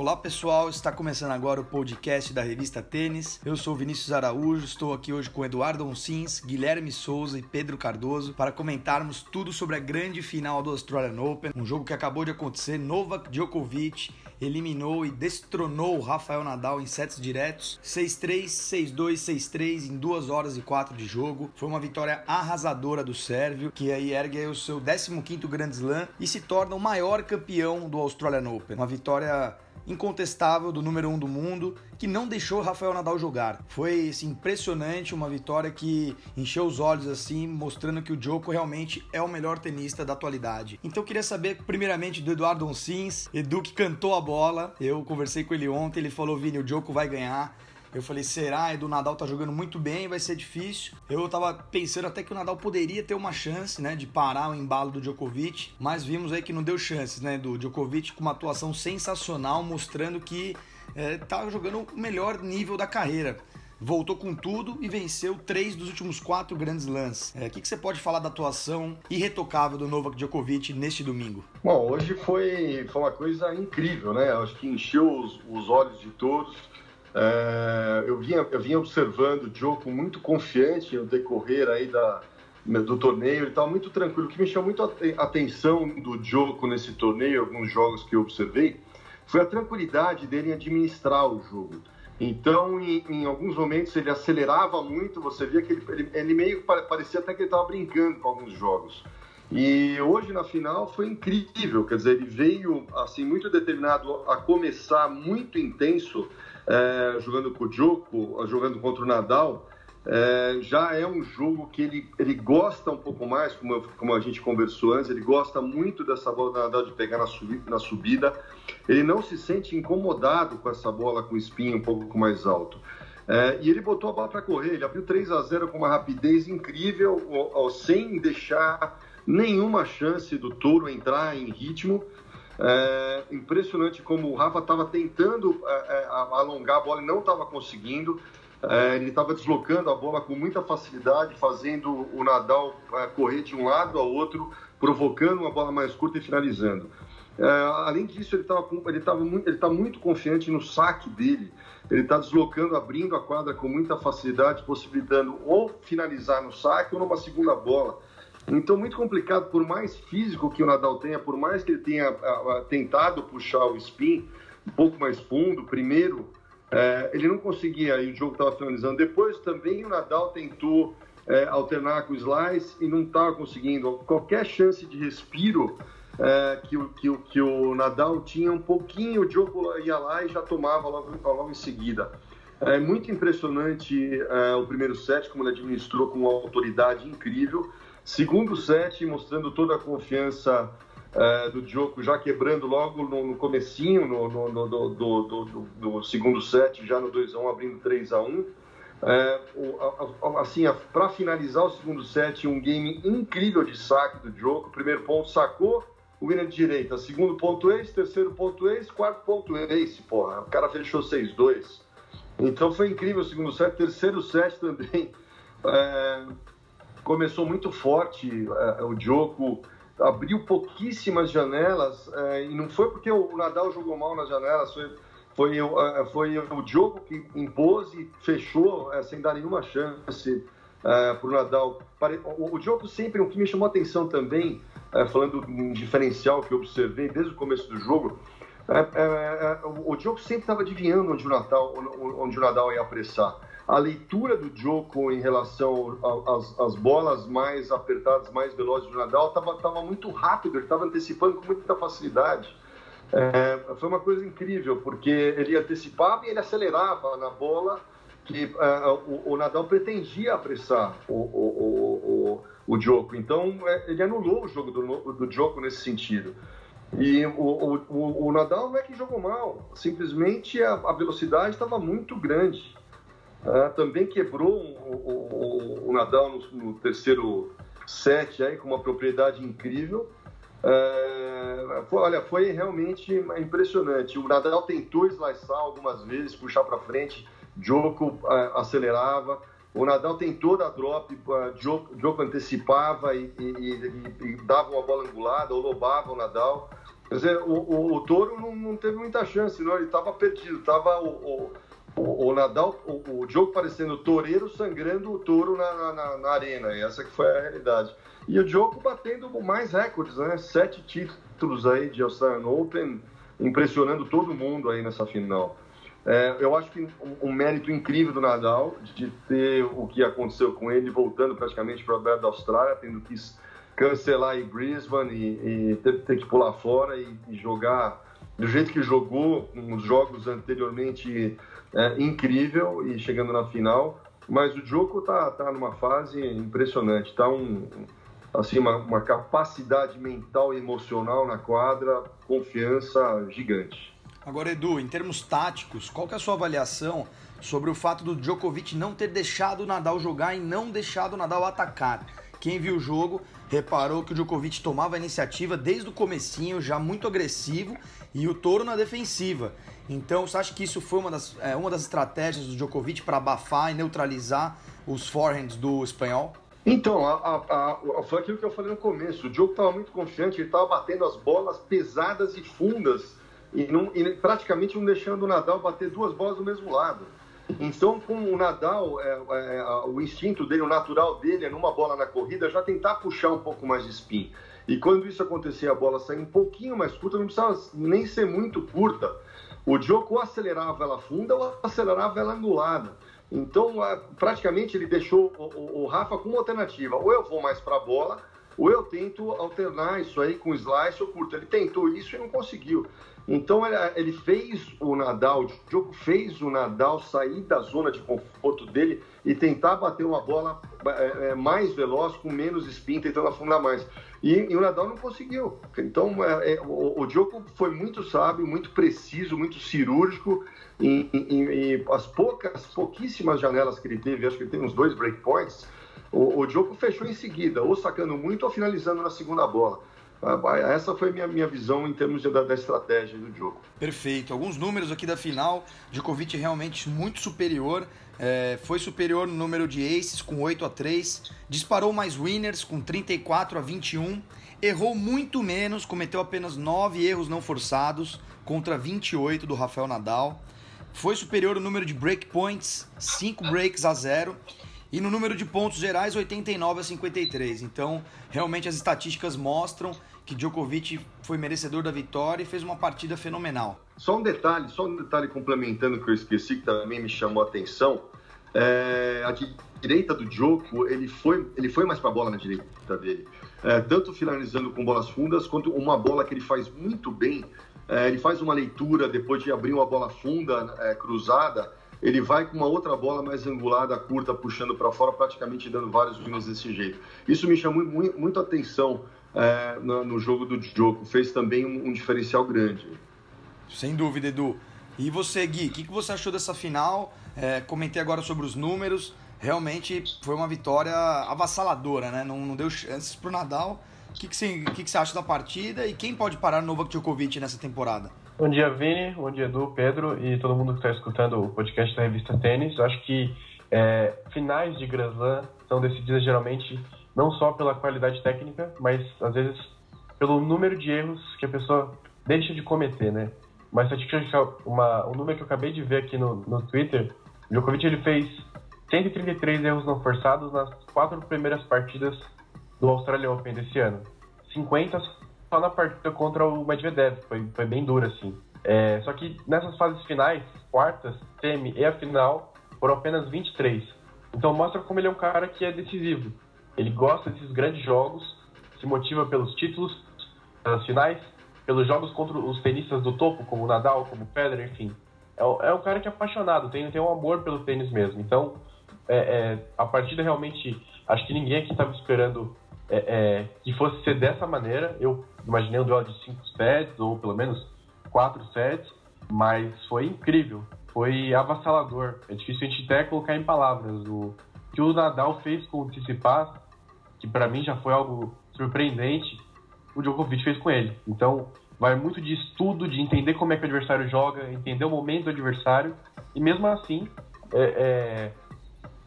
Olá pessoal, está começando agora o podcast da revista Tênis. Eu sou Vinícius Araújo, estou aqui hoje com Eduardo Onsins, Guilherme Souza e Pedro Cardoso para comentarmos tudo sobre a grande final do Australian Open, um jogo que acabou de acontecer. Novak Djokovic eliminou e destronou o Rafael Nadal em sets diretos, 6-3, 6-2, 6-3 em 2 horas e 4 de jogo. Foi uma vitória arrasadora do sérvio, que aí ergue o seu 15º Grand Slam e se torna o maior campeão do Australian Open. Uma vitória incontestável do número 1 um do mundo, que não deixou Rafael Nadal jogar. Foi assim, impressionante, uma vitória que encheu os olhos assim, mostrando que o Djoko realmente é o melhor tenista da atualidade. Então eu queria saber primeiramente do Eduardo Onsins, Edu que cantou a bola. Eu conversei com ele ontem, ele falou: "Vini, o Djoko vai ganhar". Eu falei, será? Edu Nadal tá jogando muito bem, vai ser difícil. Eu tava pensando até que o Nadal poderia ter uma chance, né, de parar o embalo do Djokovic, mas vimos aí que não deu chances, né, do Djokovic com uma atuação sensacional, mostrando que é, tá jogando o melhor nível da carreira voltou com tudo e venceu três dos últimos quatro grandes lãs. É, o que, que, você pode falar da atuação irretocável do Novak Djokovic neste domingo? Bom, hoje foi, foi uma coisa incrível, né? Acho que encheu os, os olhos de todos. É, eu, vinha, eu vinha observando o Djoko muito confiante no decorrer aí da, do torneio, ele estava muito tranquilo. O que me chamou muito a atenção do Djoko nesse torneio, alguns jogos que eu observei, foi a tranquilidade dele em administrar o jogo. Então, em, em alguns momentos ele acelerava muito, você via que ele, ele, ele meio parecia até que ele estava brincando com alguns jogos. E hoje na final foi incrível, quer dizer, ele veio assim muito determinado a começar muito intenso é, jogando com o Djoko, jogando contra o Nadal, é, já é um jogo que ele, ele gosta um pouco mais, como, como a gente conversou antes, ele gosta muito dessa bola do Nadal de pegar na subida, na subida. Ele não se sente incomodado com essa bola com espinho um pouco mais alto. É, e ele botou a bola para correr, ele abriu 3 a 0 com uma rapidez incrível, sem deixar nenhuma chance do touro entrar em ritmo. É, impressionante como o Rafa estava tentando é, é alongar a bola e não estava conseguindo. É, ele estava deslocando a bola com muita facilidade, fazendo o Nadal é, correr de um lado ao outro, provocando uma bola mais curta e finalizando. É, além disso, ele estava ele muito, tá muito confiante no saque dele. Ele está deslocando, abrindo a quadra com muita facilidade, possibilitando ou finalizar no saque ou numa segunda bola. Então, muito complicado, por mais físico que o Nadal tenha, por mais que ele tenha a, a, tentado puxar o spin um pouco mais fundo, primeiro, é, ele não conseguia, e o jogo estava finalizando. Depois também o Nadal tentou é, alternar com o slice e não estava conseguindo. Qualquer chance de respiro é, que, o, que, que o Nadal tinha, um pouquinho, o Djokovic ia lá e já tomava logo, logo em seguida. É muito impressionante é, o primeiro set, como ele administrou com uma autoridade incrível. Segundo set, mostrando toda a confiança uh, do Djoko, já quebrando logo no, no comecinho no, no, do, do, do, do, segundo set, já no 2x1, abrindo 3x1. É, assim, para finalizar o segundo set, um game incrível de saque do Djoko. Primeiro ponto sacou, o winner de direita. Segundo ponto ace, terceiro ponto ace, quarto ponto ace, porra. O cara fechou 6-2. Então foi incrível o segundo set. Terceiro set também. É, começou muito forte, é, o Djoko abriu pouquíssimas janelas, é, e não foi porque o Nadal jogou mal nas janelas, foi, foi, é, foi o Djoko que impôs e fechou sem dar nenhuma chance para o Nadal. O, o Djoko sempre, o que me chamou a atenção também, falando um diferencial que eu observei desde o começo do jogo, é, é, é, o Djoko sempre estava adivinhando onde o, Natal, onde o Nadal ia apressar a leitura do Djoko em relação às bolas mais apertadas, mais velozes do Nadal estava muito rápido, ele estava antecipando com muita facilidade. É, foi uma coisa incrível, porque ele antecipava e ele acelerava na bola, que o, o, Nadal pretendia apressar o, o, o, o Djoko. Então, é, ele anulou o jogo do, do Djoko nesse sentido. E o, o, o, Nadal não é que jogou mal, simplesmente a, a velocidade estava muito grande. Uh, também quebrou o, o, Nadal no, no, terceiro set aí, com uma propriedade incrível. Uh, foi, olha, foi realmente impressionante. O Nadal tentou esliçar algumas vezes, puxar para frente, Djoko uh, acelerava. O Nadal tentou dar drop, uh, Djoko, antecipava e, e, e, e, dava uma bola angulada, ou lobava o Nadal. Quer dizer, o, o, o Toro não, não, teve muita chance, não. Ele estava perdido. Tava o, o, o Nadal, o, o jogo parecendo toureiro sangrando o touro na, na, na, arena. E essa que foi a realidade. E o jogo batendo mais recordes, né? Sete títulos aí de Australian Open, impressionando todo mundo aí nessa final. É, eu acho que um, um, mérito incrível do Nadal de ter o que aconteceu com ele, voltando praticamente para o Aberto da Austrália, tendo que cancelar em Brisbane e, e ter, ter, que pular fora e, e, jogar do jeito que jogou nos jogos anteriormente é, incrível e chegando na final. Mas o Djoko tá, tá numa fase impressionante, tá um, assim, uma, uma capacidade mental e emocional na quadra, confiança gigante. Agora, Edu, em termos táticos, qual que é a sua avaliação sobre o fato do Djokovic não ter deixado o Nadal jogar e não deixado o Nadal atacar? Quem viu o jogo reparou que o Djokovic tomava a iniciativa desde o comecinho, já muito agressivo, e o Toro na defensiva. Então, você acha que isso foi uma das, é, uma das estratégias do Djokovic para abafar e neutralizar os forehands do espanhol? Então, a, a, a, foi aquilo que eu falei no começo. O Djokovic estava muito confiante, ele estava batendo as bolas pesadas e fundas e, não, e praticamente não deixando o Nadal bater duas bolas do mesmo lado. Então, com o Nadal, é, é, o instinto dele, o natural dele é numa bola na corrida já tentar puxar um pouco mais de spin. E quando isso acontecer, a bola sair um pouquinho mais curta, não precisava nem ser muito curta. O Djoko acelerava ela funda ou acelerava ela angulada. Então, praticamente ele deixou o, o, o Rafa com uma alternativa. Ou eu vou mais para a bola, ou eu tento alternar isso aí com slice ou curto. Ele tentou isso e não conseguiu. Então ele fez o Nadal, o jogo fez o Nadal sair da zona de conforto dele e tentar bater uma bola é, é, mais veloz, com menos spin, tentando afundar mais. E, e o Nadal não conseguiu. Então é, é, o, o jogo foi muito sábio, muito preciso, muito cirúrgico. E, e, e, as poucas, pouquíssimas janelas que ele teve, acho que ele tem uns dois breakpoints, o, o jogo fechou em seguida, ou sacando muito ou finalizando na segunda bola. Ah, essa foi minha, minha visão em termos de, da, da, estratégia do jogo. Perfeito. Alguns números aqui da final. Djokovic realmente muito superior. É, foi superior no número de aces, com 8 a 3. Disparou mais winners, com 34 a 21. Errou muito menos, cometeu apenas 9 erros não forçados, contra 28 do Rafael Nadal. Foi superior no número de breakpoints, 5 breaks a 0 e no número de pontos gerais, 89 a 53. Então, realmente as estatísticas mostram que Djokovic foi merecedor da vitória e fez uma partida fenomenal. Só um detalhe, só um detalhe complementando que eu esqueci, que também me chamou a atenção. É, a direita do Djoko, ele foi, ele foi mais para a bola na direita dele. É, tanto finalizando com bolas fundas, quanto uma bola que ele faz muito bem. É, ele faz uma leitura depois de abrir uma bola funda, é, cruzada, ele vai com uma outra bola mais angulada, curta, puxando para fora, praticamente dando vários winners desse jeito. Isso me chamou muito, muito atenção é, no, no, jogo do jogo, fez também um, um, diferencial grande. Sem dúvida, Edu. E você, Gui, o que, que você achou dessa final? É, comentei agora sobre os números. Realmente foi uma vitória avassaladora, né? Não, não deu chances para o Nadal. O que, que, você, que, que você acha da partida e quem pode parar no Novak Djokovic nessa temporada? Bom dia, Vini. Bom dia, Edu, Pedro e todo mundo que está escutando o podcast da revista Tênis. Eu acho que é, finais de Grand Slam são decididas geralmente não só pela qualidade técnica, mas às vezes pelo número de erros que a pessoa deixa de cometer, né? Uma estatística, uma, um número que eu acabei de ver aqui no, no Twitter, o Djokovic ele fez 133 erros não forçados nas quatro primeiras partidas do Australian Open desse ano. 50 só na partida contra o Medvedev, foi, foi bem duro, assim. É, só que nessas fases finais, quartas, semi e a final, foram apenas 23. Então mostra como ele é um cara que é decisivo. Ele gosta desses grandes jogos, se motiva pelos títulos, pelas finais, pelos jogos contra os tenistas do topo, como Nadal, como Federer, enfim. É, é um cara que é apaixonado, tem, tem um amor pelo tênis mesmo. Então, é, é, a partida realmente, acho que ninguém aqui estava esperando é, é, que fosse ser dessa maneira. Eu imaginei um duelo de cinco sets, ou pelo menos quatro sets, mas foi incrível, foi avassalador. É difícil a gente até colocar em palavras. O que o Nadal fez com o Tsitsipas, que para mim já foi algo surpreendente, o Djokovic fez com ele. Então, vai muito de estudo, de entender como é que o adversário joga, entender o momento do adversário, e mesmo assim, é, é,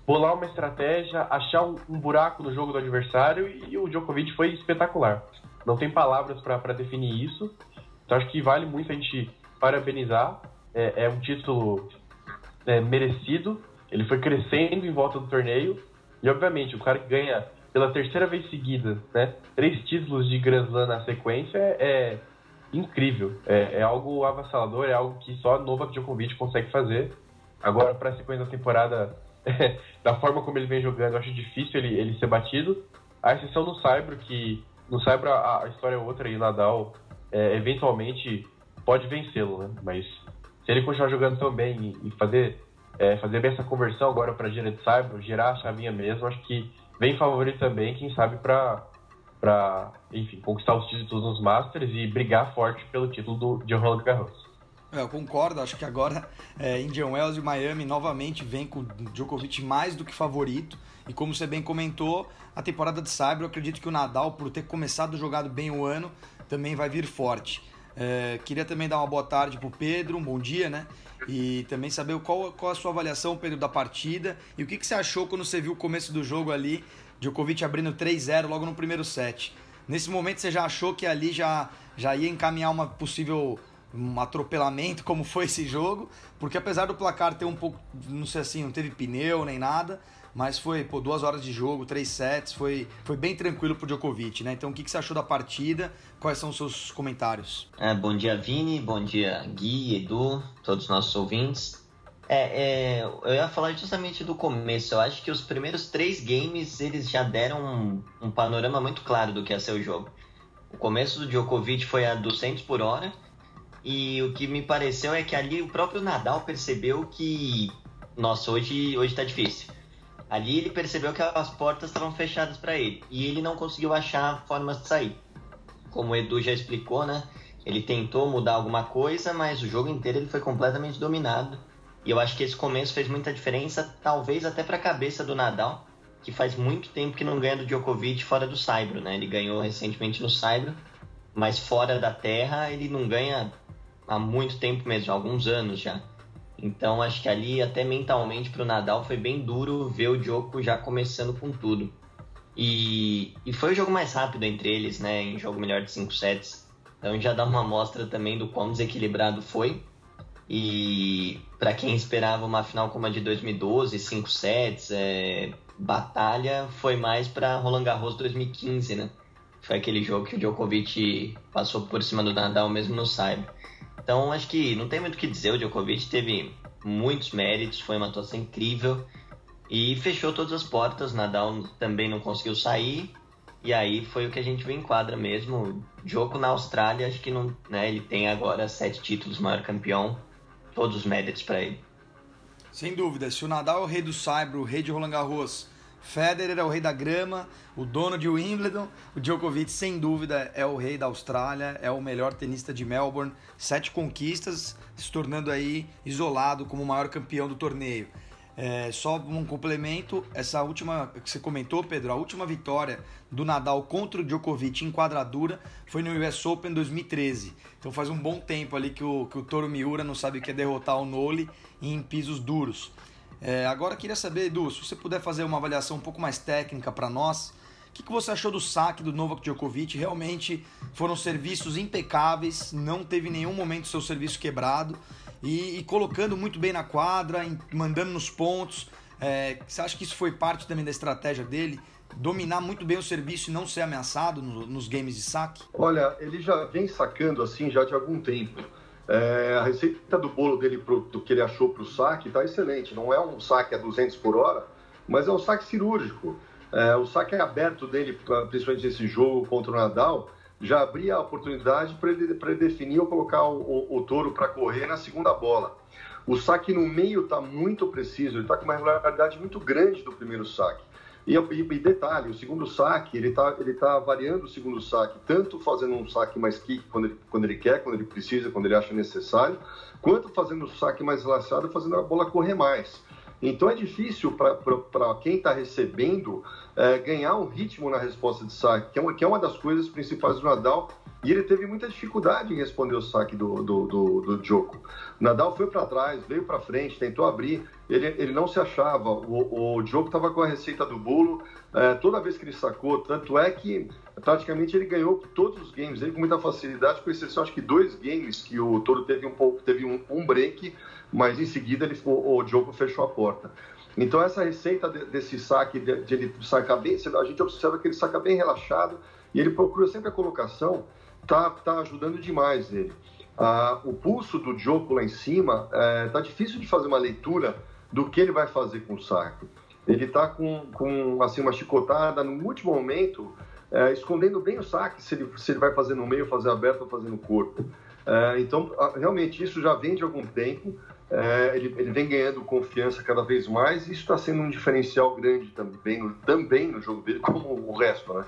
bolar uma estratégia, achar um, um, buraco no jogo do adversário e o Djokovic foi espetacular. Não tem palavras para definir isso. Então acho que vale muito a gente parabenizar. É, é um título é, merecido. Ele foi crescendo em volta do torneio. E obviamente, o cara que ganha pela terceira vez seguida, né, três títulos de Grand Slam na sequência é, é incrível. É, é, algo avassalador, é algo que só Novak Djokovic consegue fazer. Agora, para a sequência da temporada, da forma como ele vem jogando, eu acho difícil ele, ele ser batido. A exceção do Saibro, que no Saibro a, a história é outra e Nadal é, eventualmente pode vencê-lo, né? Mas se ele continuar jogando tão bem e, e fazer, é, fazer bem essa conversão agora para Gira de Saibro, girar a chavinha mesmo, acho que vem favorito também, quem sabe, para para, enfim, conquistar os títulos nos Masters e brigar forte pelo título do, de Roland Garros. É, eu concordo, acho que agora é, Indian Wells e Miami novamente vem com Djokovic mais do que favorito. E como você bem comentou, a temporada de Cyber, eu acredito que o Nadal, por ter começado jogado bem o ano, também vai vir forte. É, queria também dar uma boa tarde para o Pedro, um bom dia, né? E também saber qual, qual a sua avaliação, Pedro, da partida e o que, que você achou quando você viu o começo do jogo ali, Djokovic abrindo 3-0 logo no primeiro set. Nesse momento você já achou que ali já, já ia encaminhar uma possível um atropelamento como foi esse jogo, porque apesar do placar ter um pouco, não sei assim, não teve pneu nem nada, mas foi pô, duas horas de jogo, três sets, foi, foi bem tranquilo pro Djokovic, né? Então o que, que você achou da partida? Quais são os seus comentários? É, bom dia, Vini, bom dia, Gui, Edu, todos os nossos ouvintes. É, é, eu ia falar justamente do começo. Eu acho que os primeiros três games eles já deram um, um panorama muito claro do que ia ser o jogo. O começo do Djokovic foi a 200 por hora, e o que me pareceu é que ali o próprio Nadal percebeu que, nossa, hoje, hoje tá difícil. Ali ele percebeu que as portas estavam fechadas para ele e ele não conseguiu achar formas de sair. Como o Edu já explicou, né? Ele tentou mudar alguma coisa, mas o jogo inteiro ele foi completamente dominado. E eu acho que esse começo fez muita diferença, talvez até para a cabeça do Nadal, que faz muito tempo que não ganha do Djokovic fora do Saibro, né? Ele ganhou recentemente no Saibro, mas fora da terra ele não ganha há muito tempo mesmo, há alguns anos já. Então acho que ali até mentalmente para o Nadal foi bem duro ver o Djoko já começando com tudo. E, e foi o jogo mais rápido entre eles, né? Em jogo melhor de 5 sets. Então já dá uma amostra também do quão desequilibrado foi. E para quem esperava uma final como a de 2012, 5 sets, é, batalha, foi mais para Roland Garros 2015, né? Foi aquele jogo que o Djokovic passou por cima do Nadal mesmo no Cyber. Então acho que não tem muito o que dizer, o Djokovic teve muitos méritos, foi uma atuação incrível e fechou todas as portas, Nadal também não conseguiu sair, e aí foi o que a gente viu em quadra mesmo. Jogo na Austrália, acho que não, né, ele tem agora sete títulos, maior campeão, todos os méritos para ele. Sem dúvida, se o Nadal é o rei do Saibro, o rei de Roland Garros, Federer é o rei da grama, o dono de Wimbledon, o Djokovic sem dúvida é o rei da Austrália, é o melhor tenista de Melbourne, sete conquistas, se tornando aí isolado como o maior campeão do torneio. É, só um complemento, essa última que você comentou, Pedro, a última vitória do Nadal contra o Djokovic em quadradura foi no US Open 2013. Então faz um bom tempo ali que o, que o Toro Miura não sabe o que é derrotar o Nole em pisos duros. É, agora queria saber, Edu, se você puder fazer uma avaliação um pouco mais técnica para nós, o que, que, você achou do saque do Novak Djokovic? Realmente foram serviços impecáveis, não teve nenhum momento seu serviço quebrado e, e colocando muito bem na quadra, em, mandando nos pontos. É, você acha que isso foi parte também da estratégia dele? Dominar muito bem o serviço e não ser ameaçado no, nos games de saque? Olha, ele já vem sacando assim já de algum tempo. É, a receita do bolo dele, pro, do que ele achou para o saque, está excelente. Não é um saque a 200 por hora, mas é um saque cirúrgico. É, o saque aberto dele, principalmente nesse jogo contra o Nadal, já abria a oportunidade para ele, ele definir ou colocar o, o, o touro para correr na segunda bola. O saque no meio está muito preciso, ele está com uma regularidade muito grande do primeiro saque. E, e, detalhe, o segundo saque, ele está ele tá variando o segundo saque, tanto fazendo um saque mais kick quando ele, quando ele quer, quando ele precisa, quando ele acha necessário, quanto fazendo o saque mais relaxado, fazendo a bola correr mais. Então é difícil para quem está recebendo é, ganhar um ritmo na resposta de saque, que é, uma, que é uma das coisas principais do Nadal, e ele teve muita dificuldade em responder o saque do, do, do, do Djoko. O Nadal foi para trás, veio para frente, tentou abrir, ele, ele não se achava. O, o Djoko estava com a receita do bolo é, toda vez que ele sacou. Tanto é que praticamente ele ganhou todos os games ele com muita facilidade, com exceção acho que dois games que o Toro teve um pouco, teve um, um break, mas em seguida ele o jogo fechou a porta. Então essa receita de, desse saque, de, de, ele sacar bem, a gente observa que ele saca bem relaxado e ele procura sempre a colocação, tá, tá ajudando demais ele. Ah, o pulso do Joko lá em cima, é, tá difícil de fazer uma leitura do que ele vai fazer com o saque. Ele tá com, com assim, uma chicotada no último momento, é, escondendo bem o saque, se ele, se ele vai fazer no meio, fazer aberto ou fazer no corpo. É, então, realmente, isso já vem de algum tempo. É, ele, ele, vem ganhando confiança cada vez mais e isso está sendo um diferencial grande também também no jogo dele, como o resto, né?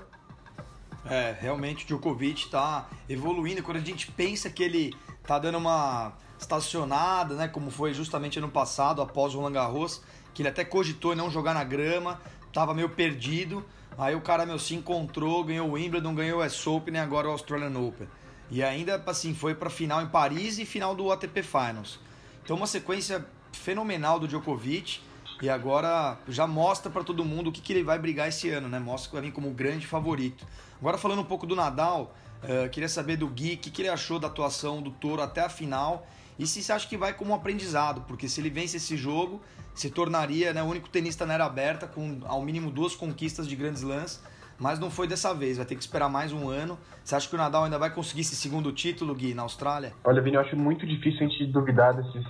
É, realmente o Djokovic está evoluindo. Quando a gente pensa que ele está dando uma estacionada, né, como foi justamente ano passado, após o Roland Garros, que ele até cogitou não jogar na grama, estava meio perdido. Aí o cara meu se encontrou, ganhou o Wimbledon, ganhou o US Open e agora o Australian Open. E ainda assim foi para final em Paris e final do ATP Finals. Então uma sequência fenomenal do Djokovic e agora já mostra para todo mundo o que, que ele vai brigar esse ano, né? Mostra que vai vir como grande favorito. Agora falando um pouco do Nadal, uh, queria saber do Gui o que, que ele achou da atuação do Toro até a final e se você acha que vai como um aprendizado, porque se ele vence esse jogo, se tornaria né, o único tenista na era aberta com ao mínimo duas conquistas de grandes lãs, mas não foi dessa vez, vai ter que esperar mais um ano. Você acha que o Nadal ainda vai conseguir esse segundo título, Gui, na Austrália? Olha, Vini, eu acho muito difícil a gente duvidar desses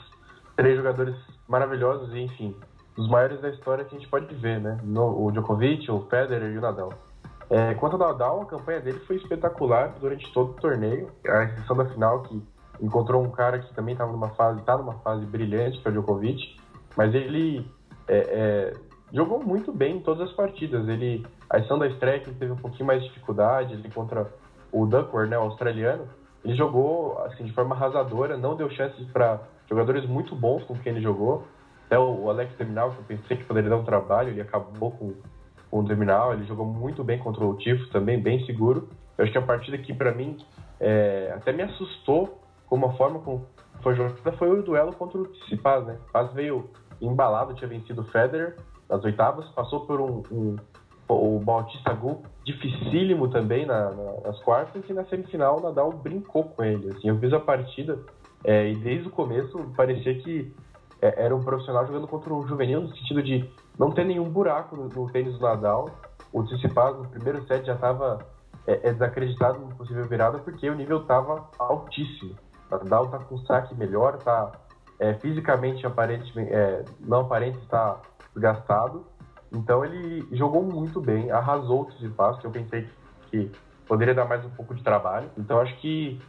três jogadores maravilhosos e, enfim, os maiores da história que a gente pode ver, né? No, o Djokovic, o Federer e o Nadal. É, quanto ao Nadal, a campanha dele foi espetacular durante todo o torneio, a exceção da final que encontrou um cara que também estava numa fase, está numa fase brilhante, que é o Djokovic, mas ele é, é, jogou muito bem em todas as partidas. Ele, a exceção da estreia que teve um pouquinho mais de dificuldade, ele contra o Duckworth, né, o australiano, ele jogou assim de forma arrasadora, não deu chances para jogadores muito bons com quem ele jogou. Até o Alex Terminal, que eu pensei que poderia dar um trabalho, ele acabou com, com o Terminal, ele jogou muito bem contra o Tifo também, bem seguro. Eu acho que a partida aqui, para mim, é, até me assustou como a forma como foi jogada foi o duelo contra o Tsitsipas, né? Paz veio embalado, tinha vencido o Federer nas oitavas, passou por um, um o Bautista Gu dificílimo também na, na, nas quartas e na semifinal o Nadal brincou com ele. Assim, eu fiz a partida é, e desde o começo parecia que é, era um profissional jogando contra o juvenil no sentido de não ter nenhum buraco no, no tênis do Nadal. O Tsitsipas no primeiro set já estava é, é, desacreditado no possível virada porque o nível estava altíssimo. Nadal está com saque melhor, está é, fisicamente aparente, é, não aparente está desgastado. Então ele jogou muito bem, arrasou o Tsitsipas, que eu pensei que poderia dar mais um pouco de trabalho. Então acho que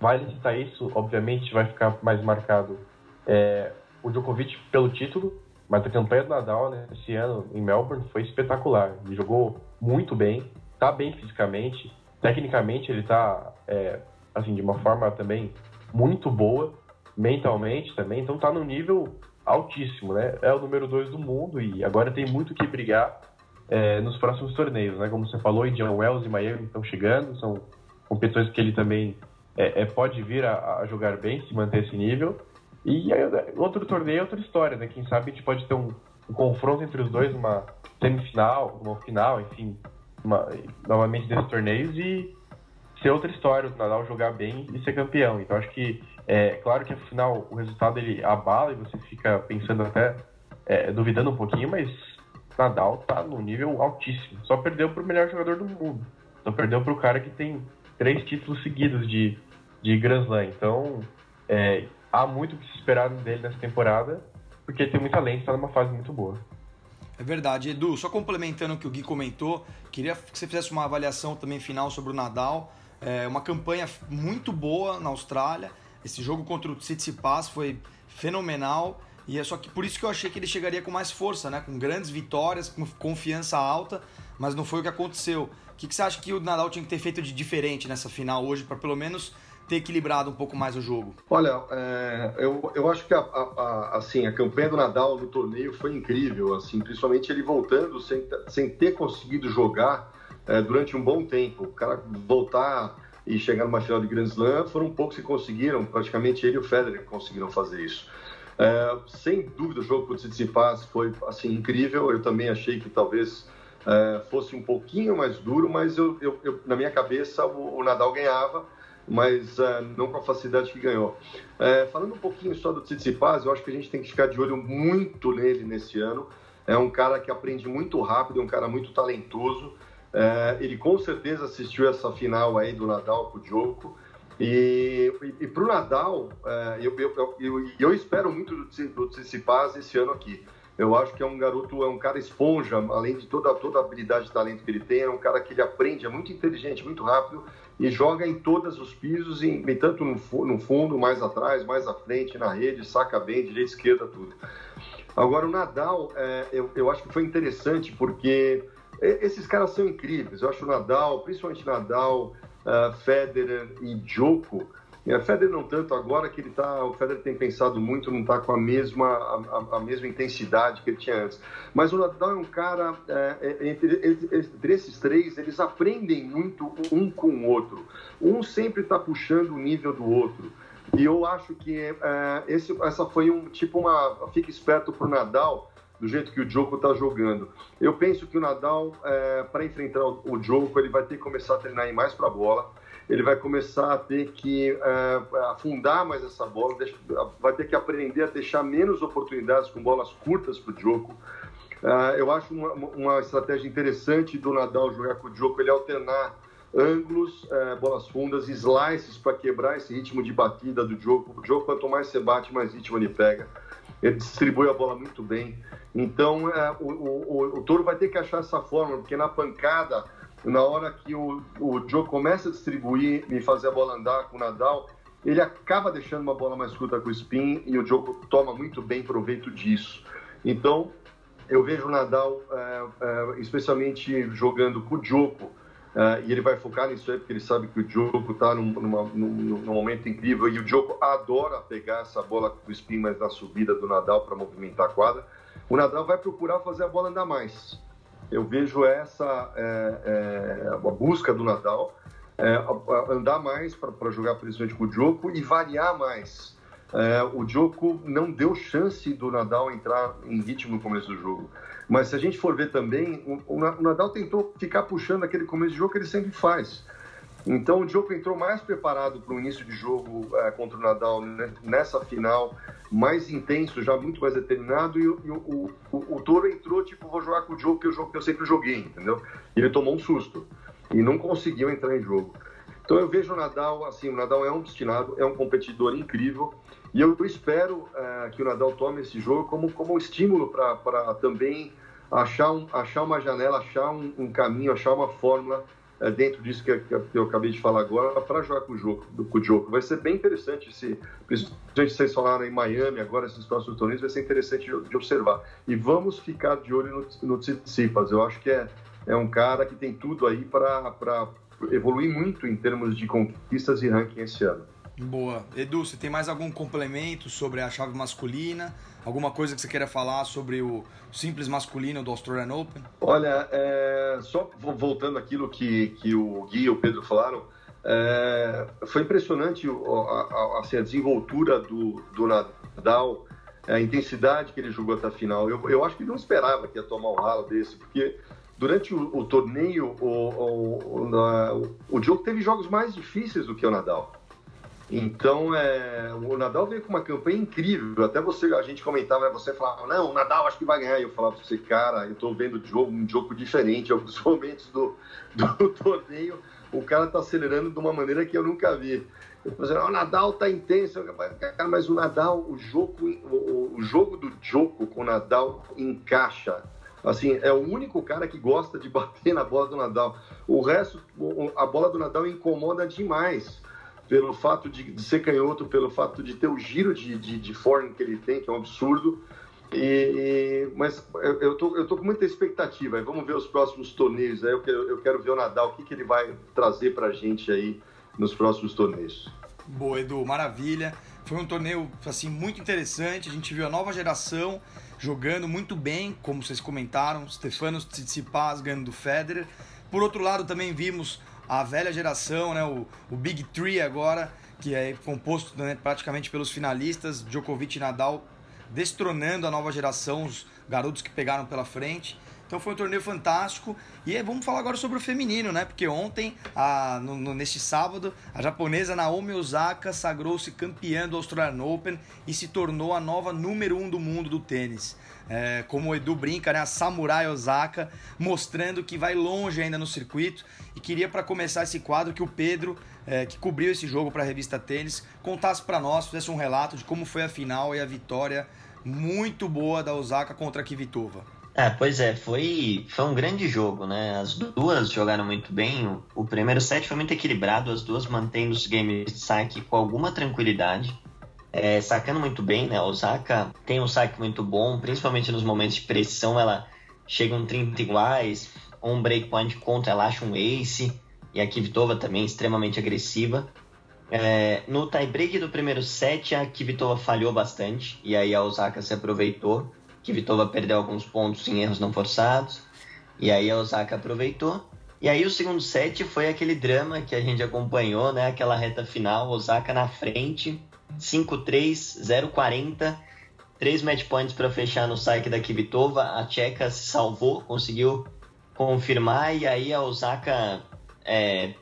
vale citar isso, obviamente vai ficar mais marcado é, o Djokovic pelo título, mas a campanha do Nadal né, esse ano em Melbourne foi espetacular. Ele jogou muito bem, está bem fisicamente, tecnicamente ele está é, assim, de uma forma também muito boa, mentalmente também, então tá no nível altíssimo, né? É o número dois do mundo e agora tem muito que brigar é, nos próximos torneios, né? Como você falou, Indian Wells e Miami estão chegando, são competições que ele também é, é, pode vir a, a, jogar bem, se manter esse nível. E aí, outro torneio é outra história, né? Quem sabe a gente pode ter um, um confronto entre os dois, uma semifinal, uma final, enfim, uma, novamente desses torneios e ser outra história, o Nadal jogar bem e ser campeão. Então acho que é claro que afinal o resultado ele abala e você fica pensando até é, duvidando um pouquinho, mas Nadal tá no nível altíssimo. Só perdeu para o melhor jogador do mundo. Só perdeu para o cara que tem três títulos seguidos de, de Grand Slam. Então é, há muito o que se esperar dele nessa temporada, porque tem muito talento, está numa fase muito boa. É verdade. Edu, só complementando o que o Gui comentou, queria que você fizesse uma avaliação também final sobre o Nadal. É uma campanha muito boa na Austrália. Esse jogo contra o Tsitsipas foi fenomenal. E é só que por isso que eu achei que ele chegaria com mais força, né? Com grandes vitórias, com confiança alta, mas não foi o que aconteceu. O que, você acha que o Nadal tinha que ter feito de diferente nessa final hoje, para pelo menos ter equilibrado um pouco mais o jogo? Olha, é, eu, eu acho que a, a, a, assim, a campanha do Nadal no torneio foi incrível, assim, principalmente ele voltando sem, sem ter conseguido jogar é, durante um bom tempo. O cara voltar e chegar numa final de Grand Slam, foram poucos que conseguiram, praticamente ele e o Federer conseguiram fazer isso. É, sem dúvida, o jogo com o Tsitsipas foi assim incrível. Eu também achei que talvez é, fosse um pouquinho mais duro, mas eu, eu, eu na minha cabeça o, o Nadal ganhava, mas é, não com a facilidade que ganhou. É, falando um pouquinho só do Tsitsipas, eu acho que a gente tem que ficar de olho muito nele nesse ano. É um cara que aprende muito rápido, é um cara muito talentoso. É, ele com certeza assistiu essa final aí do Nadal com o Djoko. E, e, e para o Nadal, eu, eu, eu, eu, espero muito do, do Tsitsipas esse ano aqui. Eu acho que é um garoto, é um cara esponja, além de toda, toda a habilidade e talento que ele tem, é um cara que ele aprende, é muito inteligente, muito rápido e joga em todos os pisos, em, tanto no, no fundo, mais atrás, mais à frente, na rede, saca bem, direita, esquerda, tudo. Agora, o Nadal, é, eu, eu acho que foi interessante porque esses caras são incríveis. Eu acho o Nadal, principalmente Nadal, uh, Federer e Djoko. E Federer não tanto agora que ele tá, o Federer tem pensado muito, não está com a mesma a, a, mesma intensidade que ele tinha antes. Mas o Nadal é um cara é, é entre, entre, esses três eles aprendem muito um com o outro. Um sempre está puxando o nível do outro. E eu acho que é, esse, essa foi um tipo uma fica esperto para o Nadal do jeito que o Djoko está jogando. Eu penso que o Nadal, é, para enfrentar o Djoko, ele vai ter que começar a treinar mais para a bola, ele vai começar a ter que é, afundar mais essa bola, vai ter que aprender a deixar menos oportunidades com bolas curtas para o Djoko. É, eu acho uma, uma, estratégia interessante do Nadal jogar com o Djoko, ele alternar ângulos, é, bolas fundas, slices para quebrar esse ritmo de batida do Djoko. O Djoko, quanto mais você bate, mais ritmo ele pega ele distribui a bola muito bem. Então, é, o, o, o, Toro vai ter que achar essa forma, porque na pancada, na hora que o, o Joe começa a distribuir e fazer a bola andar com o Nadal, ele acaba deixando uma bola mais curta com o spin e o Joe toma muito bem proveito disso. Então, eu vejo o Nadal, é, é, especialmente jogando com o Djoko, Uh, e ele vai focar nisso aí, porque ele sabe que o Djoko está num, num, num, momento incrível. E o Djoko adora pegar essa bola do spin mais na subida do Nadal para movimentar a quadra. O Nadal vai procurar fazer a bola andar mais. Eu vejo essa é, é, a busca do Nadal, é, andar mais para jogar principalmente com o Djoko e variar mais. É, o Djoko não deu chance do Nadal entrar em ritmo no começo do jogo. Mas se a gente for ver também, o, o Nadal tentou ficar puxando aquele começo de jogo que ele sempre faz. Então o Djoko entrou mais preparado para o início de jogo é, contra o Nadal né, nessa final, mais intenso, já muito mais determinado, e, e o, o, o, Toro entrou tipo, vou jogar com o Djoko, que o jogo que eu sempre joguei, entendeu? E ele tomou um susto e não conseguiu entrar em jogo. Então eu vejo o Nadal, assim, o Nadal é um destinado, é um competidor incrível, e eu espero é, que o Nadal tome esse jogo como, como um estímulo para também achar, um, achar uma janela, achar um, um caminho, achar uma fórmula é, dentro disso que, que, eu acabei de falar agora para jogar com o jogo. Com o jogo. Vai ser bem interessante, se, principalmente vocês falaram em Miami, agora esses próximos torneios, vai ser interessante de, de observar. E vamos ficar de olho no, no Tsitsipas. Eu acho que é, é um cara que tem tudo aí para evoluir muito em termos de conquistas e ranking esse ano. Boa. Edu, você tem mais algum complemento sobre a chave masculina? Alguma coisa que você queira falar sobre o simples masculino do Australian Open? Olha, é, só voltando àquilo que, que o Gui e o Pedro falaram, é, foi impressionante a, a, assim, a, desenvoltura do, do Nadal, a intensidade que ele jogou até a final. Eu, eu acho que ele não esperava que ia tomar um ralo desse, porque durante o, o torneio o, o, o, o jogo teve jogos mais difíceis do que o Nadal. Então, é, o Nadal veio com uma campanha incrível. Até você, a gente comentava, né, você falava, não, o Nadal acho que vai ganhar. E eu falava pra você, cara, eu tô vendo jogo, um jogo diferente. Alguns momentos do, do torneio, o cara tá acelerando de uma maneira que eu nunca vi. Eu falei, o Nadal tá intenso. Cara, mas o Nadal, o jogo, o, o jogo do jogo com o Nadal encaixa. Assim, é o único cara que gosta de bater na bola do Nadal. O resto, a bola do Nadal incomoda demais pelo fato de, ser canhoto, pelo fato de ter o giro de, de, de forno que ele tem, que é um absurdo. E, mas eu tô, eu tô com muita expectativa. Vamos ver os próximos torneios. Eu quero, eu quero ver o Nadal, o que, que ele vai trazer pra gente aí nos próximos torneios. Boa, Edu, maravilha. Foi um torneio assim muito interessante. A gente viu a nova geração jogando muito bem, como vocês comentaram, Stefanos Tsitsipas ganhando do Federer. Por outro lado, também vimos a velha geração, né, o, o Big Three agora, que é composto né, praticamente pelos finalistas, Djokovic e Nadal, destronando a nova geração, os garotos que pegaram pela frente. Então foi um torneio fantástico. E vamos falar agora sobre o feminino, né? Porque ontem, a, no, no, neste sábado, a japonesa Naomi Osaka sagrou-se campeã do Australian Open e se tornou a nova número um do mundo do tênis. É, como o Edu brinca, né? A Samurai Osaka, mostrando que vai longe ainda no circuito. E queria, para começar esse quadro, que o Pedro, é, que cobriu esse jogo para a revista Tênis, contasse para nós, fizesse um relato de como foi a final e a vitória muito boa da Osaka contra a Kvitova. É, pois é, foi, foi um grande jogo, né? As duas jogaram muito bem. O, o primeiro set foi muito equilibrado, as duas mantendo os games de saque com alguma tranquilidade. É, sacando muito bem, né? A Osaka tem um saque muito bom, principalmente nos momentos de pressão. Ela chega um 30 iguais, um breakpoint contra, ela acha um ace. E a Kvitova também extremamente agressiva. É, no tiebreak do primeiro set, a Kvitova falhou bastante. E aí a Osaka se aproveitou. Kvitova perdeu alguns pontos em erros não forçados. E aí a Osaka aproveitou. E aí o segundo set foi aquele drama que a gente acompanhou, né? Aquela reta final, Osaka na frente, 5-3, 0-40, 3 match points para fechar no saque da Kvitova. A Tcheca se salvou, conseguiu confirmar e aí a Osaka é,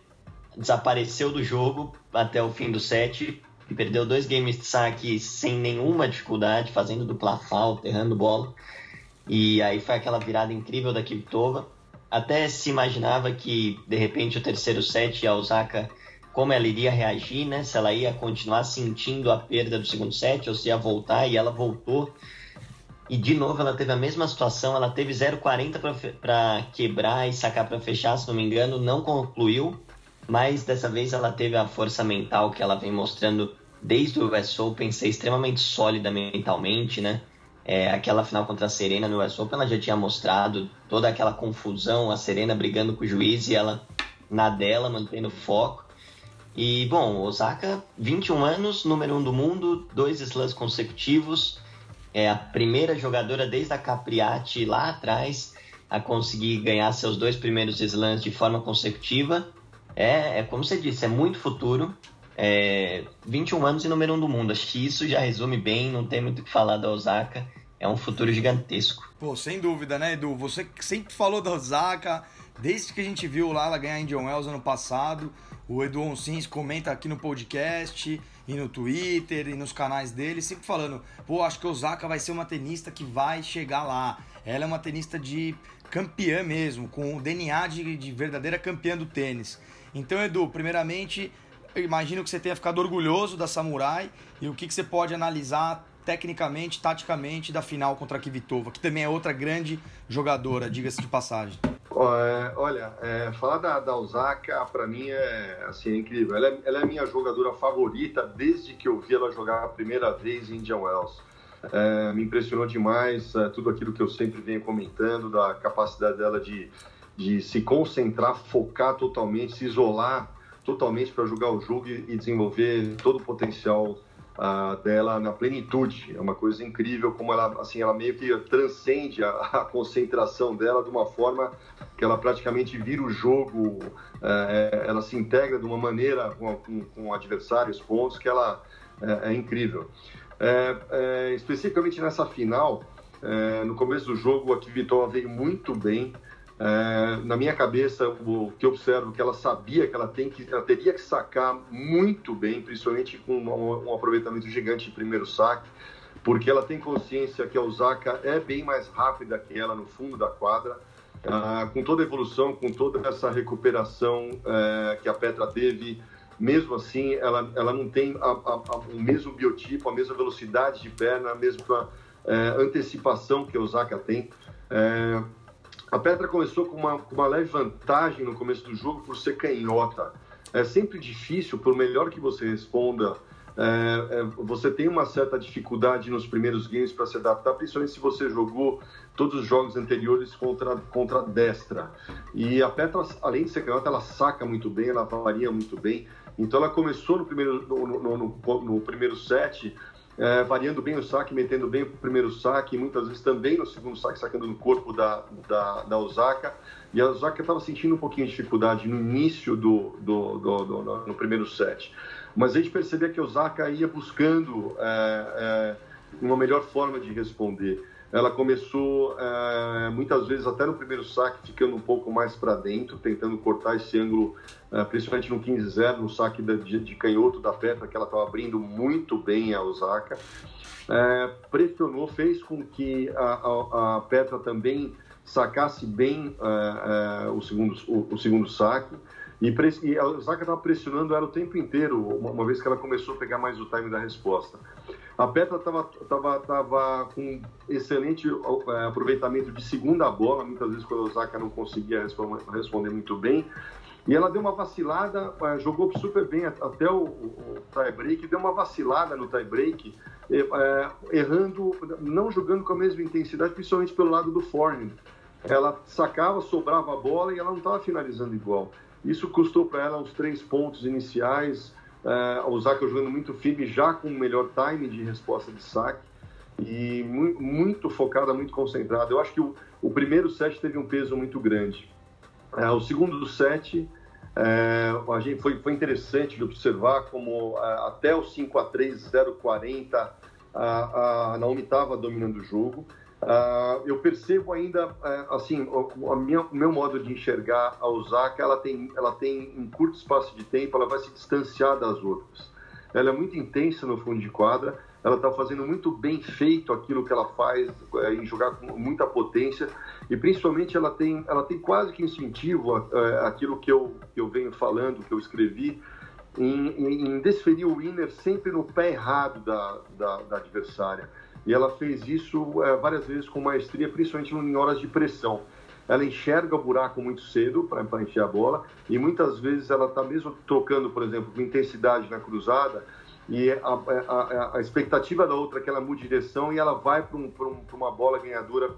desapareceu do jogo até o fim do set perdeu dois games de saque sem nenhuma dificuldade, fazendo dupla falta, errando bola. E aí foi aquela virada incrível da Kvitova. Até se imaginava que, de repente, o terceiro set, a Osaka, como ela iria reagir, né? Se ela ia continuar sentindo a perda do segundo set ou se ia voltar, e ela voltou. E de novo ela teve a mesma situação, ela teve 0,40 para quebrar e sacar para fechar, se não me engano, não concluiu mas dessa vez ela teve a força mental que ela vem mostrando desde o US Open, ser extremamente sólida mentalmente, né? É, aquela final contra a Serena no US Open, ela já tinha mostrado toda aquela confusão, a Serena brigando com o juiz e ela na dela, mantendo foco. E, bom, Osaka, 21 anos, número 1 um do mundo, dois slams consecutivos, é a primeira jogadora desde a Capriati lá atrás a conseguir ganhar seus dois primeiros slams de forma consecutiva é, é como você disse, é muito futuro. É, 21 anos e número 1 um do mundo. Acho que isso já resume bem, não tem muito o que falar da Osaka. É um futuro gigantesco. Pô, sem dúvida, né, Edu? Você sempre falou da Osaka, desde que a gente viu lá ela ganhar Indian Wells ano passado. O Edu Onsins comenta aqui no podcast e no Twitter e nos canais dele, sempre falando: pô, acho que a Osaka vai ser uma tenista que vai chegar lá. Ela é uma tenista de campeã mesmo, com o DNA de, de verdadeira campeã do tênis. Então, Edu, primeiramente, imagino que você tenha ficado orgulhoso da Samurai e o que, que você pode analisar tecnicamente, taticamente da final contra a Kvitova, que também é outra grande jogadora, diga-se de passagem. É, olha, é, falar da, da Osaka para mim é, assim, é incrível. Ela é, ela é minha jogadora favorita desde que eu vi ela jogar a primeira vez em Indian Wells. É, me impressionou demais é, tudo aquilo que eu sempre venho comentando, da capacidade dela de de se concentrar, focar totalmente, se isolar totalmente para jogar o jogo e, e, desenvolver todo o potencial dela na plenitude. É uma coisa incrível como ela, assim, ela meio que transcende a, a concentração dela de uma forma que ela praticamente vira o jogo, uh, ela se integra de uma maneira com, com, com o adversário, os pontos, que ela é, é incrível. É, é, especificamente nessa final, é, no começo do jogo, a Kvitova veio muito bem, é, na minha cabeça, o que eu observo que ela sabia que ela, tem que, ela teria que sacar muito bem, principalmente com um, um aproveitamento gigante de primeiro saque, porque ela tem consciência que a Osaka é bem mais rápida que ela no fundo da quadra. Ah, com toda a evolução, com toda essa recuperação é, que a Petra teve, mesmo assim, ela, ela não tem a, a, a, o mesmo biotipo, a mesma velocidade de perna, a mesma é, antecipação que a Osaka tem. É, a Petra começou com uma, com uma leve vantagem no começo do jogo por ser canhota. É sempre difícil, por melhor que você responda, é, é, você tem uma certa dificuldade nos primeiros games para se adaptar, principalmente se você jogou todos os jogos anteriores contra, contra destra. E a Petra, além de ser canhota, ela saca muito bem, ela varia muito bem. Então ela começou no primeiro, no, no, no, no primeiro set é, variando bem o saque, metendo bem o primeiro saque, muitas vezes também no segundo saque, sacando no corpo da, da, da Osaka. E a Osaka estava sentindo um pouquinho de dificuldade no início do, do, do, do, no primeiro set. Mas a gente percebia que a Osaka ia buscando é, é, uma melhor forma de responder. Ela começou é, muitas vezes até no primeiro saque ficando um pouco mais para dentro, tentando cortar esse ângulo, é, principalmente no 15-0, no saque de, de, canhoto da Petra, que ela estava abrindo muito bem a Osaka. É, pressionou, fez com que a, a, a Petra também sacasse bem o, segundo, o, o segundo saque. E, e a Osaka estava pressionando ela o tempo inteiro, uma, uma, vez que ela começou a pegar mais o time da resposta. A Petra estava tava, tava com excelente é, aproveitamento de segunda bola, muitas vezes quando a Osaka não conseguia responder muito bem. E ela deu uma vacilada, é, jogou super bem até o, o tie-break, deu uma vacilada no tie-break, é, errando, não jogando com a mesma intensidade, principalmente pelo lado do forehand. Ela sacava, sobrava a bola e ela não estava finalizando igual. Isso custou para ela uns três pontos iniciais, é, a Osaka jogando muito firme, já com o melhor time de resposta de saque e muito, muito focada, muito concentrada. Eu acho que o, o, primeiro set teve um peso muito grande. É, o segundo set é, a gente, foi, foi interessante de observar como é, até o 5 a 3 040 a, a Naomi estava dominando o jogo. Uh, eu percebo ainda, uh, assim, o, minha, o meu modo de enxergar a Osaka, ela tem, ela tem, em curto espaço de tempo, ela vai se distanciar das outras. Ela é muito intensa no fundo de quadra, ela está fazendo muito bem feito aquilo que ela faz, é, em jogar com muita potência, e principalmente ela tem, ela tem quase que incentivo uh, aquilo que eu, que eu venho falando, que eu escrevi, em, em, em desferir o winner sempre no pé errado da, da, da adversária e ela fez isso é, várias vezes com maestria, principalmente em horas de pressão. Ela enxerga o buraco muito cedo para encher a bola e muitas vezes ela está mesmo trocando, por exemplo, com intensidade na cruzada e a, a, a, expectativa da outra é que ela mude de direção e ela vai para um, um, uma bola ganhadora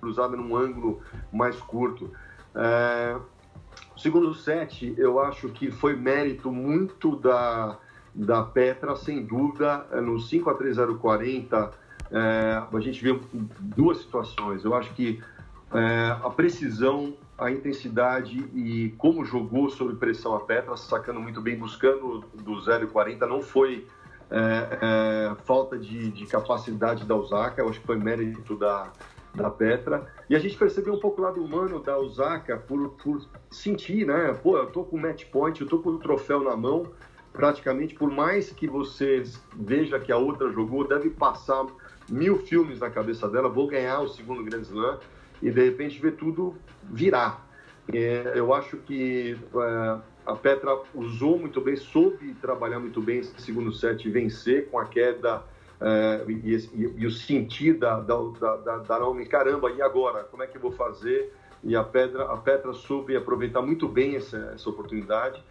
cruzada num ângulo mais curto. É, o segundo set, eu acho que foi mérito muito da, da Petra, sem dúvida, no 5 a 3 0 40 é, a gente viu duas situações. Eu acho que é, a precisão, a intensidade e como jogou sob pressão a Petra, sacando muito bem, buscando do 0,40, não foi é, é, falta de, de, capacidade da Osaka, eu acho que foi mérito da, da Petra. E a gente percebeu um pouco o lado humano da Osaka por, por sentir, né? Pô, eu tô com match point, eu tô com o troféu na mão, praticamente, por mais que você veja que a outra jogou, deve passar mil filmes na cabeça dela, vou ganhar o segundo Grand Slam e de repente ver tudo virar. É, eu acho que é, a Petra usou muito bem, soube trabalhar muito bem esse segundo set e vencer com a queda é, e, e, e, o sentir da, da, da, da Naomi, caramba, e agora? Como é que eu vou fazer? E a Petra, a Petra soube aproveitar muito bem essa, essa oportunidade.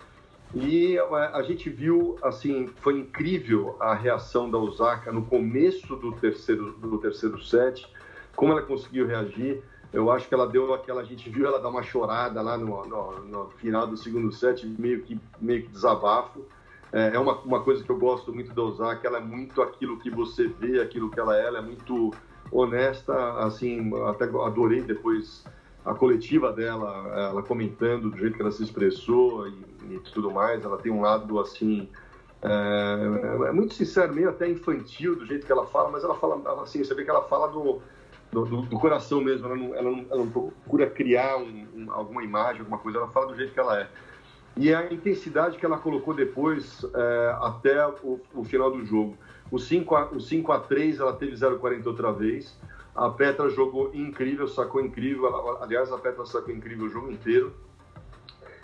E a gente viu, assim, foi incrível a reação da Osaka no começo do terceiro, do terceiro set, como ela conseguiu reagir. Eu acho que ela deu aquela, a gente viu ela dar uma chorada lá no, no, no final do segundo set, meio que, meio que desabafo. É, é uma, uma coisa que eu gosto muito da Osaka, ela é muito aquilo que você vê, aquilo que ela é, ela é muito honesta, assim, até adorei depois a coletiva dela, ela comentando do jeito que ela se expressou e, e tudo mais, ela tem um lado assim é, é, muito sincero, meio até infantil do jeito que ela fala, mas ela fala assim, você vê que ela fala do, do, do coração mesmo, ela não, ela não, ela não procura criar um, um, alguma imagem, alguma coisa, ela fala do jeito que ela é. E a intensidade que ela colocou depois é, até o, o, final do jogo. O 5 a, o 5 a 3 ela teve 0,40 outra vez. A Petra jogou incrível, sacou incrível. Aliás, a Petra sacou incrível o jogo inteiro.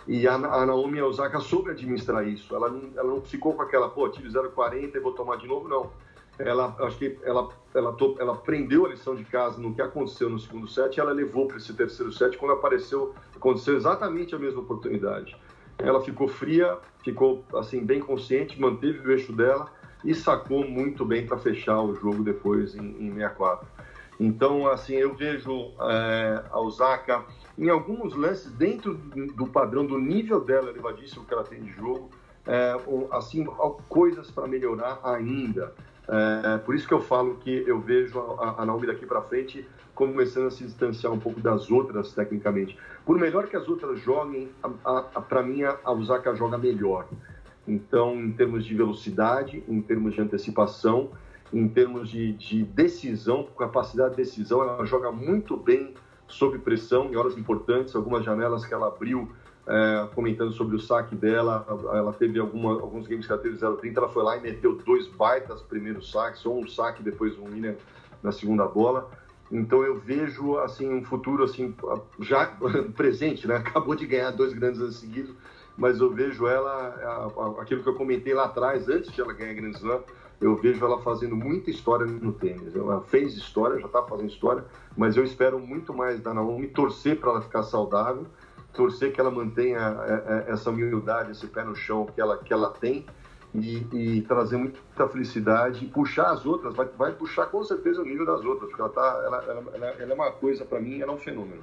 E a, a Naomi Osaka soube administrar isso. Ela não, ela não ficou com aquela, pô, tive 0,40 e vou tomar de novo, não. Ela, acho que ela, ela, ela aprendeu a lição de casa no que aconteceu no segundo set e ela levou para esse terceiro set quando apareceu, aconteceu exatamente a mesma oportunidade. Ela ficou fria, ficou assim bem consciente, manteve o eixo dela e sacou muito bem para fechar o jogo depois em, em 64. Então, assim, eu vejo é, a Osaka em alguns lances dentro do padrão, do nível dela elevadíssimo que ela tem de jogo, é, assim, coisas para melhorar ainda. É, por isso que eu falo que eu vejo a, a Naomi daqui para frente começando a se distanciar um pouco das outras tecnicamente. Por melhor que as outras joguem, para mim a, a Osaka joga melhor. Então, em termos de velocidade, em termos de antecipação, em termos de, de decisão, capacidade de decisão. Ela joga muito bem sob pressão em horas importantes. Algumas janelas que ela abriu é, comentando sobre o saque dela. Ela teve alguma, alguns games que ela teve 0,30, ela foi lá e meteu dois baitas primeiros saques, ou um saque depois um winner na segunda bola. Então eu vejo assim um futuro assim já presente, né? Acabou de ganhar dois grandes anos seguidos, mas eu vejo ela aquilo que eu comentei lá atrás, antes de ela ganhar Grand Slam, eu vejo ela fazendo muita história no tênis. Ela fez história, já está fazendo história, mas eu espero muito mais da Naomi torcer para ela ficar saudável torcer que ela mantenha é, é, essa humildade, esse pé no chão que ela, que ela tem e, e trazer muita felicidade e puxar as outras, vai, vai puxar com certeza o nível das outras, porque ela, tá, ela, ela, ela é uma coisa, para mim, ela é um fenômeno.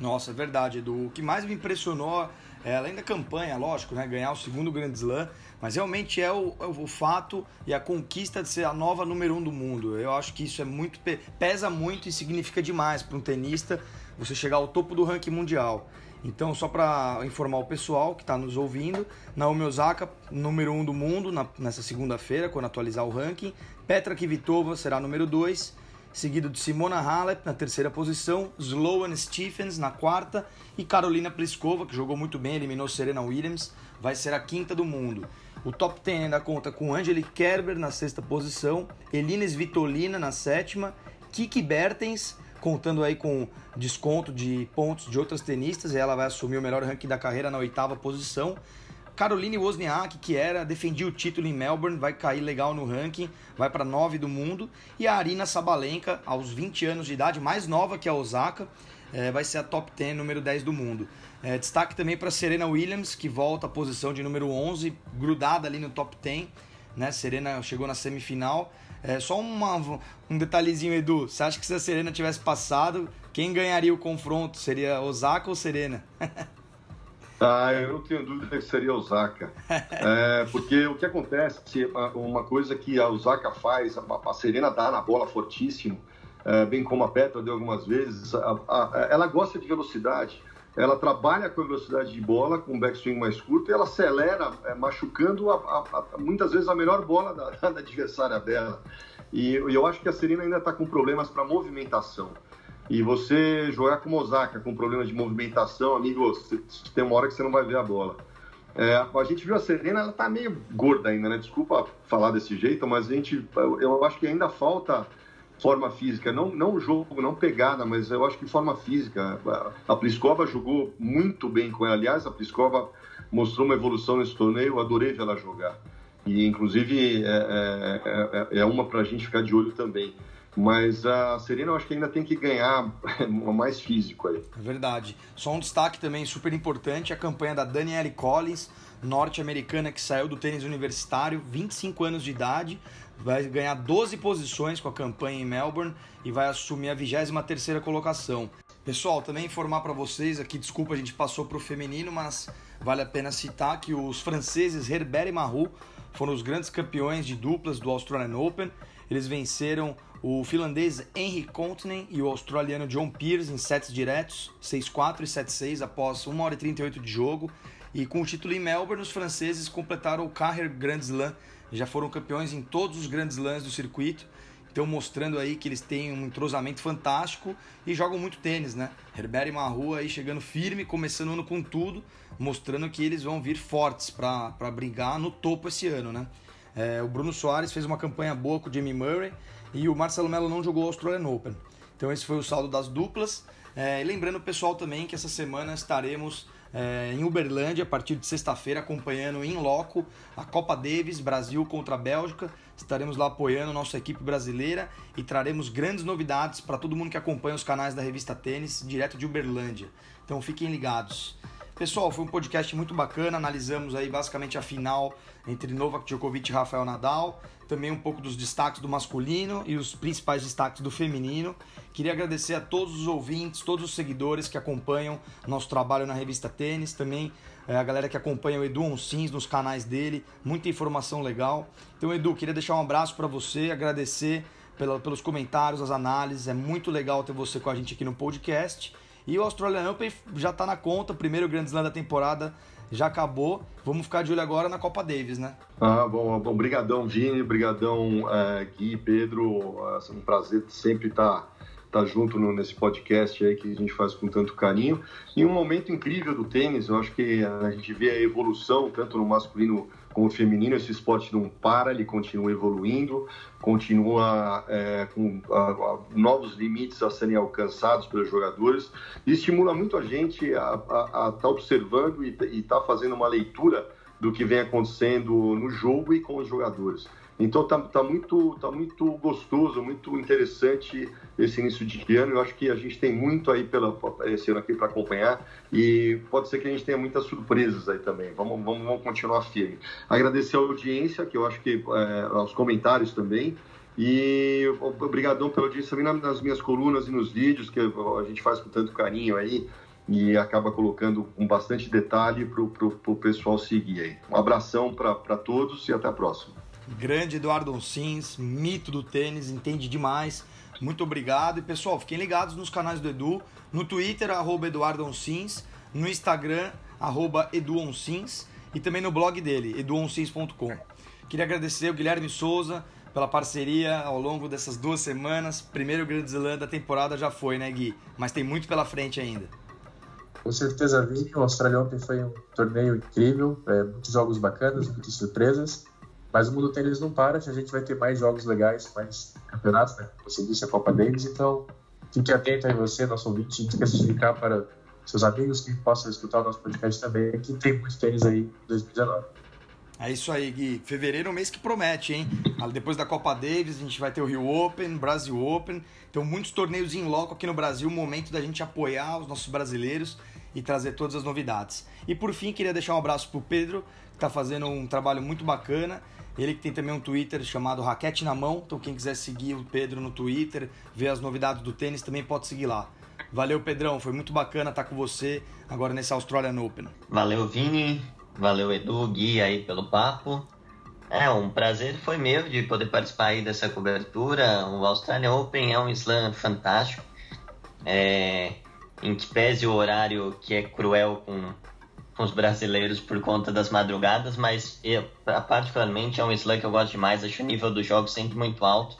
Nossa, é verdade, Edu. O que mais me impressionou, é, além da campanha, lógico, né, ganhar o segundo Grand Slam, mas realmente é o, é o, fato e a conquista de ser a nova número um do mundo. Eu acho que isso é muito pesa muito e significa demais para um tenista você chegar ao topo do ranking mundial. Então, só para informar o pessoal que está nos ouvindo, Naomi Osaka, número 1 um do mundo na, nessa segunda-feira, quando atualizar o ranking. Petra Kvitova será número 2, seguido de Simona Halep na terceira posição, Sloane Stephens na quarta e Carolina Pliskova, que jogou muito bem, eliminou Serena Williams, vai ser a quinta do mundo. O top 10 ainda conta com Angelique Kerber na sexta posição, Elina Svitolina na sétima, Kiki Bertens contando aí com desconto de pontos de outras tenistas, e ela vai assumir o melhor ranking da carreira na oitava posição. Caroline Wozniak, que era defendia o título em Melbourne, vai cair legal no ranking, vai para 9 do mundo. E a Arina Sabalenka, aos 20 anos de idade, mais nova que a Osaka, é, vai ser a top 10, número 10 do mundo. É, destaque também para Serena Williams, que volta à posição de número 11, grudada ali no top 10. Né? Serena chegou na semifinal. É, só uma, um detalhezinho, Edu. Você acha que se a Serena tivesse passado, quem ganharia o confronto? Seria Osaka ou Serena? ah, eu não tenho dúvida que seria Osaka. É, porque o que acontece, uma coisa que a Osaka faz, a, Serena dá na bola fortíssimo, é, bem como a Petra deu algumas vezes, a, a, ela gosta de velocidade ela trabalha com a velocidade de bola, com o backswing mais curto, e ela acelera, é, machucando a, muitas vezes a melhor bola da, da adversária dela. E, e, eu acho que a Serena ainda está com problemas para movimentação. E você jogar com Osaka com problemas de movimentação, amigo, tem uma hora que você não vai ver a bola. É, a gente viu a Serena, ela tá meio gorda ainda, né? Desculpa falar desse jeito, mas a gente, eu acho que ainda falta forma física, não, não jogo, não pegada, mas eu acho que forma física. A Pliskova jogou muito bem com ela. Aliás, a Pliskova mostrou uma evolução nesse torneio, eu adorei ver ela jogar. E, inclusive, é, é, é, é uma para a gente ficar de olho também. Mas a Serena eu acho que ainda tem que ganhar mais físico aí. É verdade. Só um destaque também super importante, a campanha da Danielle Collins, norte-americana que saiu do tênis universitário, 25 anos de idade, vai ganhar 12 posições com a campanha em Melbourne e vai assumir a 23ª colocação. Pessoal, também informar para vocês aqui, desculpa, a gente passou para o feminino, mas vale a pena citar que os franceses Herbert e Marou foram os grandes campeões de duplas do Australian Open. Eles venceram o finlandês Henry Continen e o australiano John Peers em sets diretos, 6-4 e 7-6 após 1 hora e 38 de jogo. E com o título em Melbourne, os franceses completaram o Carrer Grand Slam já foram campeões em todos os grandes lãs do circuito. Então mostrando aí que eles têm um entrosamento fantástico e jogam muito tênis, né? Herbert e Marru aí chegando firme, começando o ano com tudo, mostrando que eles vão vir fortes para brigar no topo esse ano, né? É, o Bruno Soares fez uma campanha boa com o Jamie Murray e o Marcelo Melo não jogou o Australian Open. Então esse foi o saldo das duplas. É, lembrando o pessoal também que essa semana estaremos é, em Uberlândia a partir de sexta-feira, acompanhando em loco a Copa Davis, Brasil contra a Bélgica. Estaremos lá apoiando nossa equipe brasileira e traremos grandes novidades para todo mundo que acompanha os canais da revista Tênis, direto de Uberlândia. Então fiquem ligados. Pessoal, foi um podcast muito bacana. Analisamos aí basicamente a final entre Novak Djokovic e Rafael Nadal, também um pouco dos destaques do masculino e os principais destaques do feminino. Queria agradecer a todos os ouvintes, todos os seguidores que acompanham nosso trabalho na revista Tênis, também é, a galera que acompanha o Edu Onsins nos canais dele, muita informação legal. Então, Edu, queria deixar um abraço para você, agradecer pela, pelos comentários, as análises. É muito legal ter você com a gente aqui no podcast. E o Australian Open já está na conta, primeiro Grand Slam da temporada já acabou. Vamos ficar de olho agora na Copa Davis, né? Ah, bom, bom, brigadão Vini, brigadão é, Gui, Pedro, é um prazer sempre estar tá junto no, nesse podcast aí que a gente faz com tanto carinho. E um momento incrível do tênis, eu acho que a gente vê a evolução, tanto no masculino como no feminino, esse esporte não para, ele continua evoluindo, continua é, com a, a, novos limites a serem alcançados pelos jogadores e estimula muito a gente a estar tá observando e estar tá fazendo uma leitura do que vem acontecendo no jogo e com os jogadores. Então tá, tá, muito, tá muito gostoso, muito interessante esse início de ano. Eu acho que a gente tem muito aí pela, esse ano aqui para acompanhar e pode ser que a gente tenha muitas surpresas aí também. Vamos, vamos, vamos continuar firme. Agradecer a audiência, que eu acho que é, aos comentários também. E obrigadão pela audiência também nas minhas colunas e nos vídeos que a gente faz com tanto carinho aí e acaba colocando com bastante detalhe para o pessoal seguir aí. Um abração para todos e até a próxima. Grande Eduardo Sims, mito do tênis, entende demais. Muito obrigado. E pessoal, fiquem ligados nos canais do Edu, no Twitter, arroba Eduardo no Instagram, arroba EduOnsins, e também no blog dele, eduonsins.com. Queria agradecer o Guilherme Souza pela parceria ao longo dessas duas semanas. Primeiro Grande Slam da temporada já foi, né, Gui? Mas tem muito pela frente ainda. Com certeza, vi. O Australian Open foi um torneio incrível, é, muitos jogos bacanas, muitas surpresas. Mas o mundo tênis não para, a gente vai ter mais jogos legais, mais campeonatos, né? Você disse a Copa Davis, então fique atento aí você, nosso ouvinte, esqueça de indicar para seus amigos que possam escutar o nosso podcast também, que tem muito tênis aí em 2019. É isso aí, Gui. Fevereiro é um mês que promete, hein? Depois da Copa Davis, a gente vai ter o Rio Open, Brasil Open. Então, muitos torneios em loco aqui no Brasil. Momento da gente apoiar os nossos brasileiros e trazer todas as novidades. E por fim, queria deixar um abraço pro Pedro, que está fazendo um trabalho muito bacana. Ele que tem também um Twitter chamado Raquete na Mão. Então, quem quiser seguir o Pedro no Twitter, ver as novidades do tênis, também pode seguir lá. Valeu, Pedrão. Foi muito bacana estar com você agora nesse Australian Open. Valeu, Vini. Valeu, Edu, Gui aí pelo papo. É, um prazer foi meu de poder participar aí dessa cobertura. O Australian Open é um slam fantástico. É, em que pese o horário que é cruel com, com os brasileiros por conta das madrugadas, mas eu, particularmente é um slam que eu gosto demais, acho o nível do jogo sempre muito alto.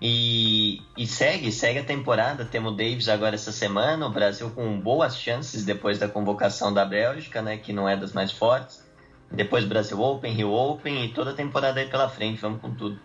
E, e segue, segue a temporada. Temos o Davis agora essa semana, o Brasil com boas chances depois da convocação da Bélgica, né, que não é das mais fortes. Depois Brasil Open, Rio Open e toda a temporada aí pela frente, vamos com tudo.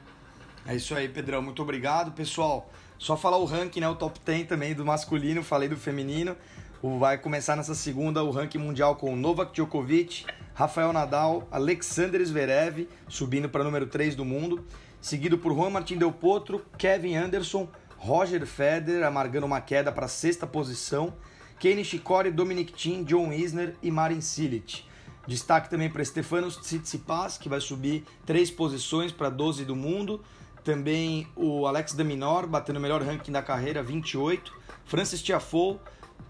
É isso aí, Pedrão. Muito obrigado, pessoal. Só falar o ranking, né? O top 10 também do masculino, falei do feminino. Vai começar nessa segunda o ranking mundial com Novak Djokovic, Rafael Nadal, Alexander Zverev, subindo para número 3 do mundo, seguido por Juan Martín Del Potro, Kevin Anderson, Roger Federer, amargando uma queda para a sexta posição, Kenny Shikori, Dominic Thiem, John Isner e Marin Cilic. Destaque também para Stefanos Tsitsipas, que vai subir três posições para 12 do mundo. Também o Alex Daminor, batendo o melhor ranking da carreira, 28. Francis Tiafoe,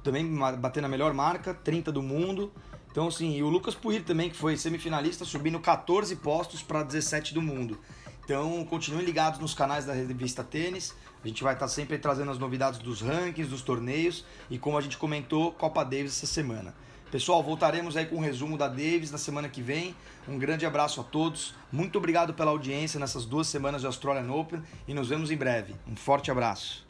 também batendo a melhor marca, 30 do mundo. Então, assim, e o Lucas Puir também, que foi semifinalista, subindo 14 postos para 17 do mundo. Então, continuem ligados nos canais da revista Tênis. A gente vai estar sempre trazendo as novidades dos rankings, dos torneios e, como a gente comentou, Copa Davis essa semana. Pessoal, voltaremos aí com um resumo da Davis na semana que vem. Um grande abraço a todos. Muito obrigado pela audiência nessas duas semanas de Australian Open e nos vemos em breve. Um forte abraço.